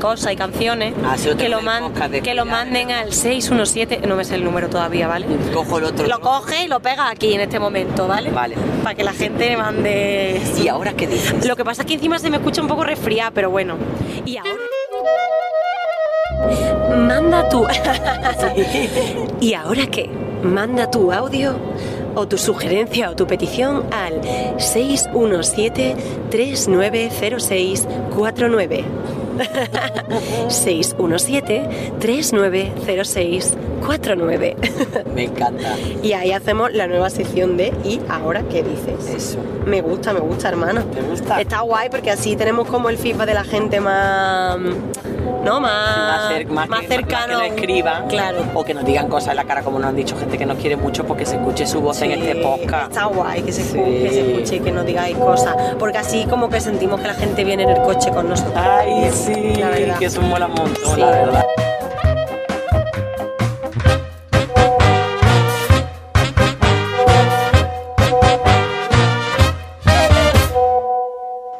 Cosas y canciones, Ah, que, lo, man- que lo manden al 617, no me sé el número todavía, ¿vale? Cojo el otro. Lo coge y lo pega aquí en este momento, ¿vale? Vale. Para que la gente mande. ¿Y ahora qué dices? Lo que pasa es que encima se me escucha un poco resfriada, pero bueno. Y ahora. Manda tu. ¿Y ahora qué? Manda tu audio o tu sugerencia o tu petición al 617-390649. 617-390649. Me encanta. Y ahí hacemos la nueva sección de ¿Y ahora qué dices? Eso. Me gusta, me gusta, hermano. ¿Te gusta? Está guay porque así tenemos como el feedback de la gente más. ¿No? Más, Más, cer- más, que, cercano. más que nos escriban Claro. o que nos digan cosas en la cara como nos han dicho gente que nos quiere mucho porque se escuche su voz en este podcast Está guay que se, Sí. que se escuche y que nos digáis cosas. Porque así como que sentimos que la gente viene en el coche con nosotros. ay sí que eso mola un montón Sí. la verdad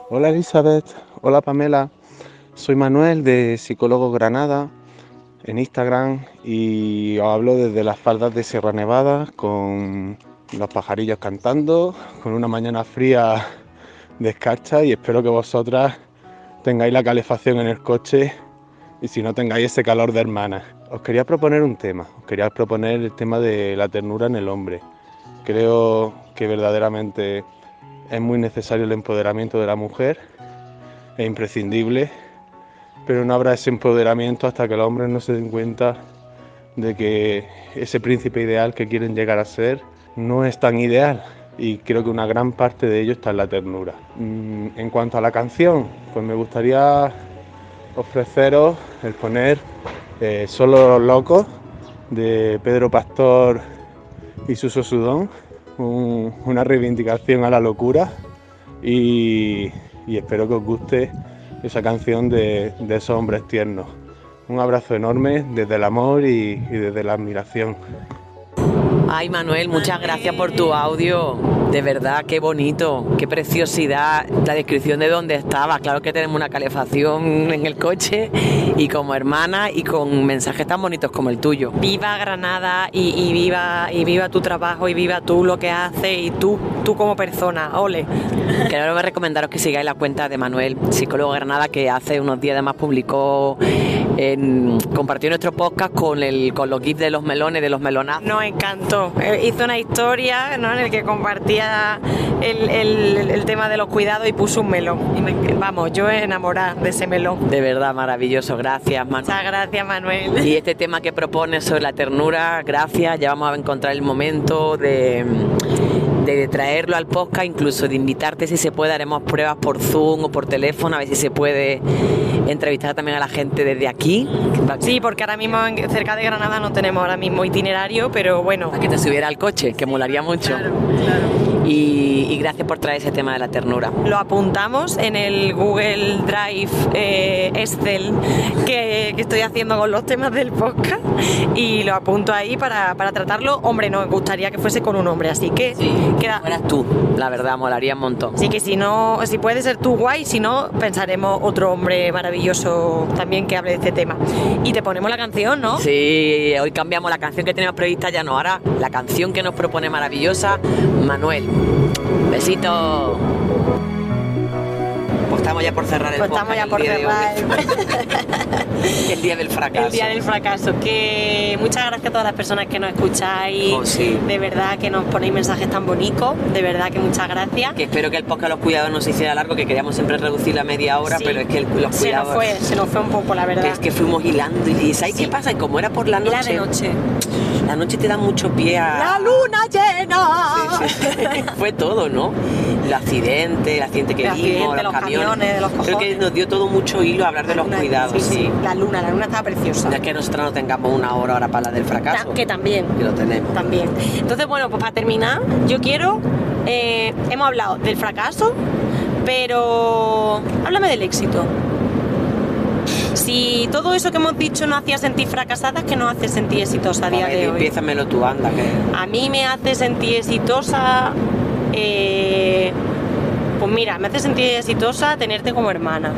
Hola Elizabeth, hola Pamela, soy Manuel de Psicólogo Granada en Instagram y os hablo desde las faldas de Sierra Nevada con los pajarillos cantando, con una mañana fría de escarcha y espero que vosotras tengáis la calefacción en el coche y si no tengáis ese calor de hermanas. Os quería proponer un tema, os quería proponer el tema de la ternura en el hombre. Creo que verdaderamente es muy necesario el empoderamiento de la mujer, es imprescindible, pero no habrá ese empoderamiento hasta que los hombres no se den cuenta de que ese príncipe ideal que quieren llegar a ser no es tan ideal y creo que una gran parte de ello está en la ternura. Mm, En cuanto a la canción, pues me gustaría ofreceros el poner eh, Solo los locos de Pedro Pastor y Suso Sudón, un- una reivindicación a la locura y, y espero que os guste esa canción de, esos hombres tiernos. Un abrazo enorme desde el amor y desde la admiración. ay Manuel muchas gracias por tu audio De verdad, qué bonito, qué preciosidad, la descripción de dónde estaba. Claro que tenemos una calefacción en el coche y como hermana y con mensajes tan bonitos como el tuyo. Viva Granada y, y viva y viva tu trabajo y viva tú lo que haces y tú tú como persona. Ole. Quiero me recomendaros que sigáis la cuenta de Manuel, psicólogo Granada, que hace unos días además publicó, en, compartió nuestro podcast con, el, con los gifs de los melones, de los melonazos. Nos encantó. Eh, Hizo una historia ¿no? en el que el, el- el tema de los cuidados y puso un melón. Y me- vamos, yo enamorada de ese melón. De verdad, maravilloso. Gracias, Manuel. Muchas gracias, Manuel. Y este tema que propones sobre la ternura, gracias, ya vamos a encontrar el momento de, de traerlo al podcast, incluso de invitarte si se puede, haremos pruebas por Zoom o por teléfono, a ver si se puede entrevistar también a la gente desde aquí. Sí, porque ahora mismo cerca de Granada no tenemos ahora mismo itinerario, pero bueno. A que te subiera al coche, que molaría mucho. Y, y gracias por traer ese tema de la ternura. Lo apuntamos en el Google Drive eh, Excel que, que estoy haciendo con los temas del podcast y lo apunto ahí para, para tratarlo. Hombre, nos gustaría que fuese con un hombre, así que queda. Fueras tú, la verdad, molaría un montón. Así que si no, si puede ser tú guay, si no, pensaremos otro hombre maravilloso también que hable de este tema. Y te ponemos la canción, ¿no? Sí, hoy cambiamos la canción que teníamos prevista, ya no, ahora la canción que nos propone maravillosa, Manuel. Besito. Estamos ya por cerrar el Pues estamos podcast ya por el día de cerrar. hoy. el día del fracaso. El día del fracaso. Que muchas gracias a todas las personas que nos escucháis. Oh, sí. De verdad que nos ponéis mensajes tan bonitos. De verdad que muchas gracias. Que espero que el podcast Los Cuidados no se hiciera largo, que queríamos siempre reducir la media hora, Sí. pero es que el- los se nos cuidados... fue, se nos fue un poco, la verdad. Es que fuimos hilando y ¿sabes Sí. qué pasa? Y como era por la noche, Era de noche. la noche te da mucho pie a... La luna llena. Fue todo, ¿no? El accidente, el accidente que El vimos, accidente, los, los camiones, de los Creo que cojones. nos dio todo mucho hilo hablar de La los luna, cuidados. Sí, sí. La luna, la luna estaba preciosa. No es que nosotros no tengamos una hora ahora para la del fracaso. Que también. Que lo tenemos. También. Entonces, bueno, pues para terminar, yo quiero. eh, hemos hablado del fracaso, pero. Háblame del éxito. Si todo eso que hemos dicho nos hacía sentir fracasadas, ¿qué nos hace sentir exitosa a día A ver, de hoy? Empiézamelo tú, anda. Que... A mí me hace sentir exitosa. eh, pues mira, me hace sentir exitosa tenerte como hermana.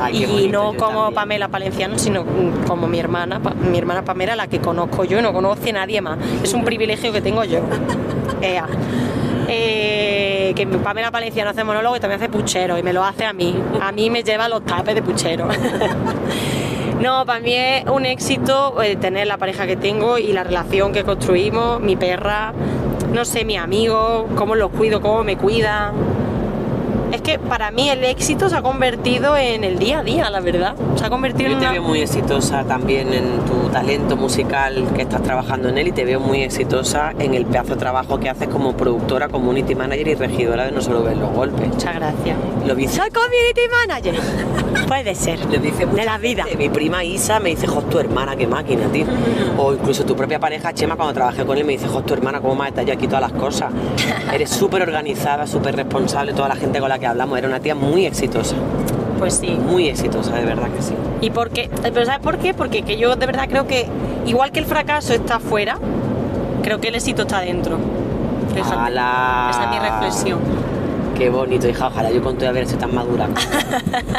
Ay, y no como también. Pamela Palenciano, sino como mi hermana, mi hermana Pamela, la que conozco yo y no conoce nadie más. Es un privilegio que tengo yo. Ea. Eh, que Pamela Palenciano hace monólogo y también hace puchero y me lo hace a mí. A mí me lleva los tapes de puchero. No, para mí es un éxito eh, tener la pareja que tengo y la relación que construimos, mi perra, no sé, mi amigo, cómo los cuido, cómo me cuidan. Es que para mí el éxito se ha convertido en el día a día, la verdad. Se ha convertido Yo en te una... veo muy exitosa también en tu talento musical que estás trabajando en él y te veo muy exitosa en el pedazo de trabajo que haces como productora, community manager y regidora de No Solo Ver los Golpes. Muchas gracias. Lo dice, Soy community manager. Puede ser. lo dice De la vida. Mi prima Isa me dice, jos, tu hermana, qué máquina, tío. O incluso tu propia pareja, Chema, cuando trabajé con él, me dice, jos, tu hermana, cómo me has detallado aquí todas las cosas. Eres súper organizada, súper responsable, toda la gente con la que hablamos. Era una tía muy exitosa, Pues sí. muy exitosa, de verdad que sí. ¿Y por qué? ¿Pero sabes por qué? Porque que yo de verdad creo que, igual que el fracaso está afuera, creo que el éxito está dentro. ¡Hala! Esa es mi reflexión. Qué bonito, hija. Ojalá yo con tu haber sido tan madura.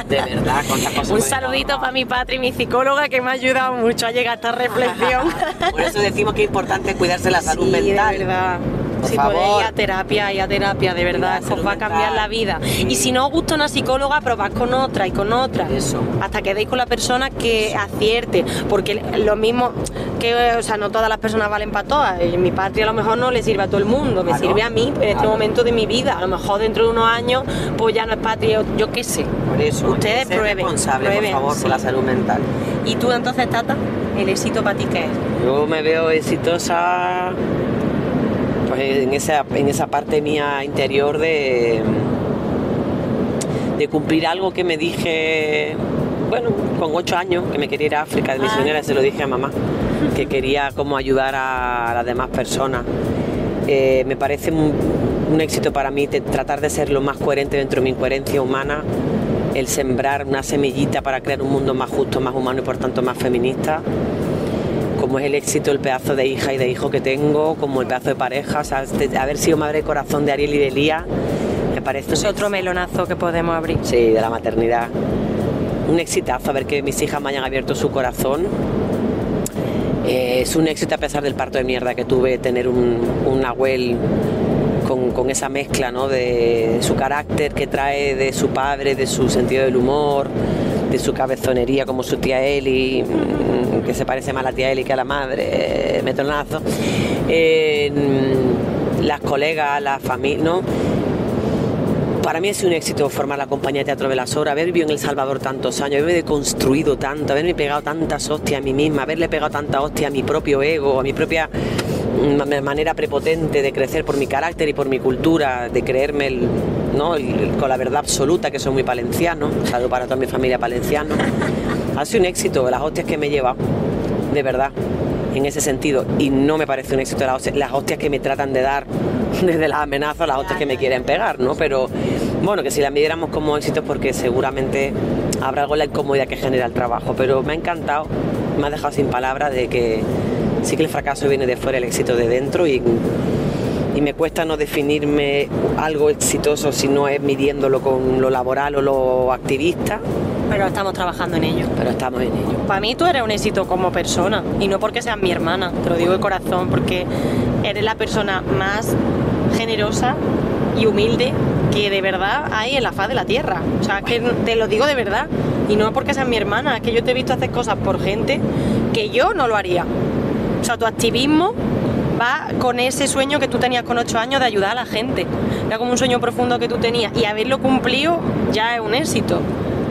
De verdad, cuántas cosas. Un saludito para mi Patri, mi psicóloga, que me ha ayudado mucho a llegar a esta reflexión. Por eso decimos que es importante cuidarse la salud Sí, mental. de verdad. Por si favor. podéis ir a terapia, ir a terapia, de verdad, os va a cambiar mental. la vida. Y si no os gusta una psicóloga, probad con otra y con otra. Eso. Hasta que deis con la persona que acierte. Porque lo mismo que, o sea, no todas las personas valen para todas. Y Mi patria a lo mejor no le sirve a todo el mundo, me Claro. sirve a mí en este momento de mi vida. A lo mejor dentro de unos años, pues ya no es patria, yo qué sé. Por eso. Ustedes prueben, responsable, prueben, por favor, sí. por la salud mental. ¿Y tú entonces, Tata? ¿El éxito para ti qué es? Yo me veo exitosa pues en esa, en esa parte mía interior de, de cumplir algo que me dije, bueno, con ocho años, que me quería ir a África de Ah. misionera, se lo dije a mamá, que quería como ayudar a las demás personas. Eh, me parece un, un éxito para mí tratar de ser lo más coherente dentro de mi incoherencia humana, el sembrar una semillita para crear un mundo más justo, más humano y por tanto más feminista como es el éxito, el pedazo de hija y de hijo que tengo, como el pedazo de pareja, o sea, de haber sido madre de corazón de Ariel y de Lía, me parece Es otro melonazo que podemos abrir. Sí, de la maternidad. Un exitazo, a ver que mis hijas me hayan abierto su corazón. Eh, es un éxito a pesar del parto de mierda que tuve, tener un, un Nahuel con, con esa mezcla ¿no? de, su carácter que trae de su padre, de su sentido del humor, de su cabezonería como su tía Eli, mm, que se parece más a la tía Eli que a la madre, eh, metronazo. Eh, mm, las colegas, la familia, ¿no? Para mí ha sido un éxito formar la compañía de teatro de las horas, haber vivido en El Salvador tantos años, haberme deconstruido tanto, haberme pegado tantas hostias a mí misma, haberle pegado tantas hostias a mi propio ego, a mi propia mm, manera prepotente de crecer por mi carácter y por mi cultura, de creerme el- ¿no? el- con la verdad absoluta, que soy muy palenciano, salud para toda mi familia palenciano. Ha sido un éxito las hostias que me he llevado, de verdad, en ese sentido. Y no me parece un éxito las hostias, las hostias que me tratan de dar, desde las amenazas, las hostias que me quieren pegar, ¿no? Pero bueno, que si las midiéramos como éxitos, porque seguramente habrá algo en la incomodidad que genera el trabajo. Pero me ha encantado, me ha dejado sin palabras de que sí que el fracaso viene de fuera, el éxito de dentro y y me cuesta no definirme algo exitoso si no es midiéndolo con lo laboral o lo activista, Pero estamos trabajando en ello. pero estamos en ello. Para mí tú eres un éxito como persona y no porque seas mi hermana, te lo digo de corazón, porque eres la persona más generosa y humilde que de verdad hay en la faz de la tierra. O sea, que te lo digo de verdad y no porque seas mi hermana, es que yo te he visto hacer cosas por gente que yo no lo haría. O sea, tu activismo va con ese sueño que tú tenías con 8 años de ayudar a la gente. Era como un sueño profundo que tú tenías y haberlo cumplido ya es un éxito.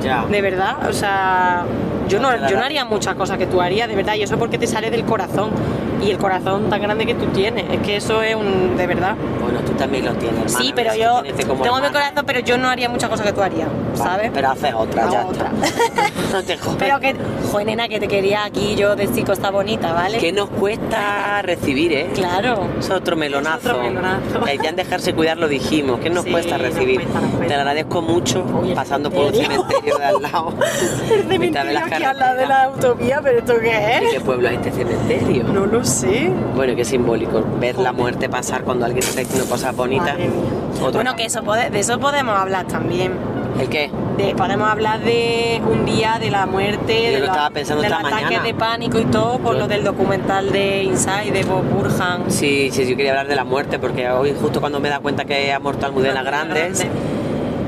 Ya. De verdad, o sea, yo no, yo no haría muchas cosas que tú harías, de verdad, y eso porque te sale del corazón. Y el corazón tan grande que tú tienes, es que eso es un. de verdad. Bueno, tú también lo tienes, hermana. sí, pero yo tengo mi corazón, pero yo no haría muchas cosas que tú harías, Vale, ¿sabes? Pero haces otra, ya otra. está. no te jodes. Pero que, joder, nena, que te quería aquí yo de chico está bonita, ¿vale? ¿Qué nos cuesta recibir, eh? Claro. Es otro melonazo. Es otro melonazo. Ya en dejarse cuidar lo dijimos. ¿Qué nos Sí, cuesta recibir? cuesta, nos cuesta. Te lo agradezco mucho pasando por un cementerio. de al lado. El cementerio aquí al lado de la autovía, pero ¿esto qué ¿Y es? qué pueblo es este cementerio? No lo sé. Bueno, qué simbólico. Ver la muerte pasar cuando alguien está haciendo cosas bonitas. Bueno, que eso pode- de eso podemos hablar también. ¿El qué? De- podemos hablar de un día de la muerte, Yo de lo los estaba pensando del ataque mañana. de pánico y todo por Yo- lo del documental de Inside de Bob Burhan. Sí, sí, yo quería hablar de la muerte porque hoy justo cuando me da cuenta que ha muerto Almudena Grandes,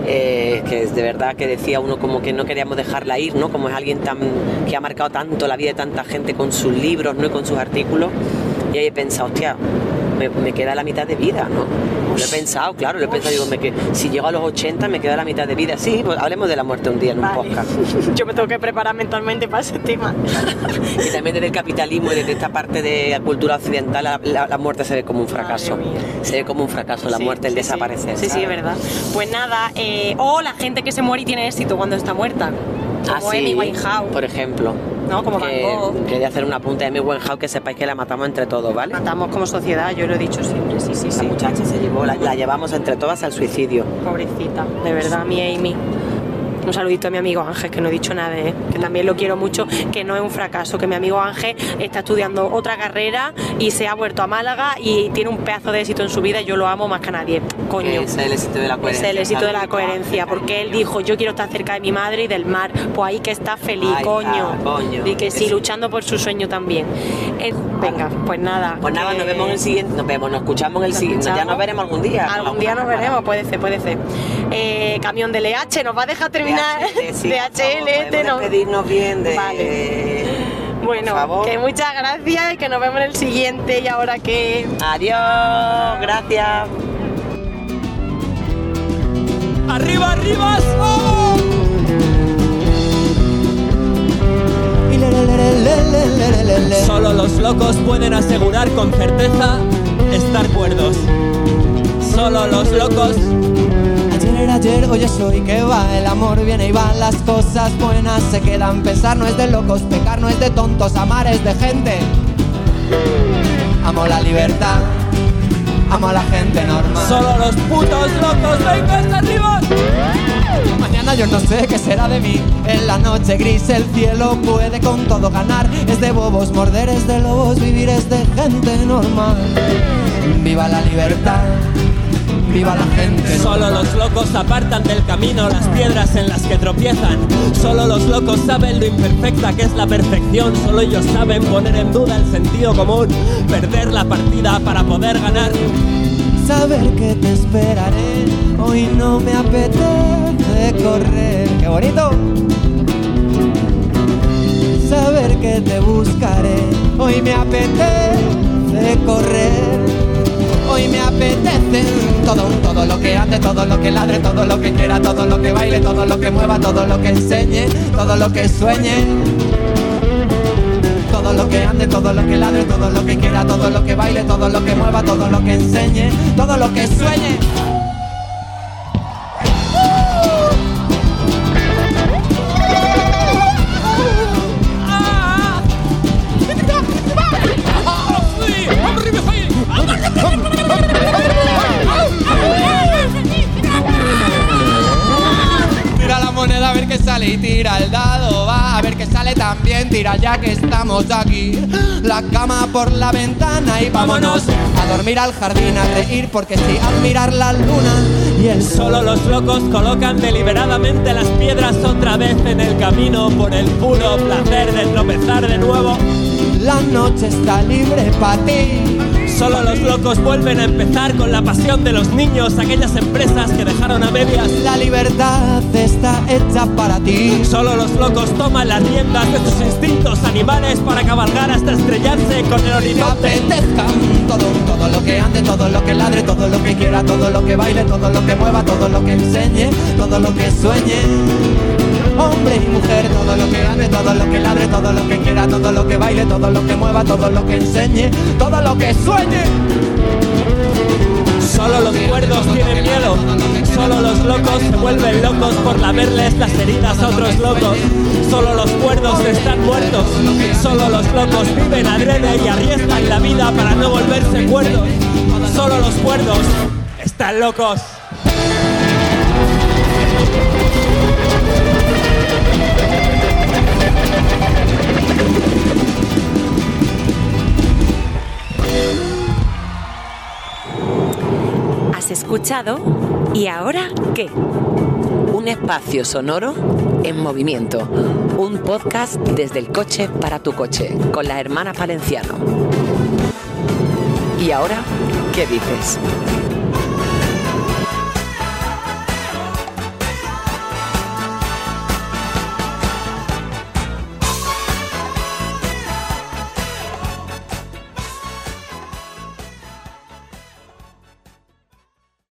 eh, que es de verdad que decía uno como que no queríamos dejarla ir, ¿no? Como es alguien tan que ha marcado tanto la vida de tanta gente con sus libros, ¿no? Y con sus artículos. Y ahí he pensado, hostia, me, me queda la mitad de vida, ¿no? Lo he pensado, claro, lo he pensado, digo, me que, si llego a los 80 me queda la mitad de vida. Sí, pues hablemos de la muerte un día en un Vale. podcast. Yo me tengo que preparar mentalmente para ese tema. Y también desde el capitalismo y desde esta parte de la cultura occidental, la, la- la muerte se ve como un fracaso. Se ve como un fracaso la Sí, muerte, el sí, desaparecer. Sí, sí, es verdad. Pues nada, eh, o la gente que se muere y tiene éxito cuando está muerta. Como Ah, sí, Amy Winehouse. por ejemplo. No, como que, Van Gogh. Quería hacer un apunte de Amy Winehouse que sepáis que la matamos entre todos, ¿vale? Matamos como sociedad, yo lo he dicho siempre, sí, sí, Esa sí. muchacha se llevó, la, la llevamos entre todas al suicidio. Pobrecita, de verdad, mi Amy. Un saludito a mi amigo Ángel, que no he dicho nada de él, que también lo quiero mucho, que no es un fracaso, que mi amigo Ángel está estudiando otra carrera y se ha vuelto a Málaga y tiene un pedazo de éxito en su vida y yo lo amo más que a nadie. Coño. Es el éxito de la Es coherencia. el éxito de la coherencia, porque él dijo, yo quiero estar cerca de mi madre y del mar, pues ahí que está feliz, coño. coño. Y que sí, luchando por su sueño también. Eh, venga, pues nada. Pues nada, que- nos vemos en el siguiente, nos vemos, nos escuchamos en el Nos siguiente, ya nos veremos algún día. Algún día nos veremos, puede ser, puede ser. Eh, camión del EH, ¿nos va a dejar terminar? DHL, sí, de este no. bien de... Vale. Bueno, que muchas gracias y que nos vemos en el siguiente. Y ahora que. Adiós, gracias. ¡Arriba, arriba! Solo los locos pueden asegurar con certeza estar cuerdos. Solo los locos. Ayer ayer, hoy es hoy que va El amor viene y va, las cosas buenas se quedan Pensar no es de locos, pecar no es de tontos Amar es de gente Amo la libertad Amo a la gente normal Solo los putos locos. ¡Venga, arriba! Mañana yo no sé qué será de mí. En la noche gris el cielo puede con todo ganar. Es de bobos, morder es de lobos, vivir es de gente normal. Viva la libertad, viva la gente. Solo los locos apartan del camino las piedras en las que tropiezan. Solo los locos saben lo imperfecta que es la perfección. Solo ellos saben poner en duda el sentido común. Perder la partida para poder ganar. Saber que te esperaré, hoy no me apetece correr. ¡Qué bonito! Saber que te buscaré, hoy me apetece correr. Hoy me apetece todo, todo lo que ande, todo lo que ladre, todo lo que quiera, todo lo que baile, todo lo que mueva, todo lo que enseñe, todo lo que sueñe. Todo lo que ande, todo lo que ladre, todo lo que quiera, todo lo que baile, todo lo que mueva, todo lo que enseñe, todo lo que sueñe. Aquí. La cama por la ventana y vámonos a dormir al jardín, a reír porque sí, admirar la luna y el sol. Solo los locos colocan deliberadamente las piedras otra vez en el camino por el puro placer de tropezar de nuevo. La noche está libre para ti. Solo los locos vuelven a empezar con la pasión de los niños, aquellas empresas que dejaron a medias. La libertad está hecha para ti. Solo los locos toman las riendas de sus instintos animales para cabalgar hasta estrellarse con el horizonte. todo, todo lo que ande, todo lo que ladre, todo lo que quiera, todo lo que baile, todo lo que mueva, todo lo que enseñe, todo lo que sueñe. Hombre y mujer, todo lo que ande, todo lo que ladre, todo lo que quiera, todo lo que baile, todo lo que mueva, todo lo que enseñe, todo lo que sueñe. Solo los cuerdos tienen miedo. Solo los locos se vuelven locos por lamerles las heridas a otros locos. Solo los cuerdos están muertos. Solo los locos viven adrede y arriesgan la vida para no volverse cuerdos. Solo los cuerdos están locos. ¿Has escuchado? ¿Y ahora qué? Un espacio sonoro en movimiento. Un podcast desde el coche para tu coche con las hermanas Valenciano. ¿Y ahora qué dices?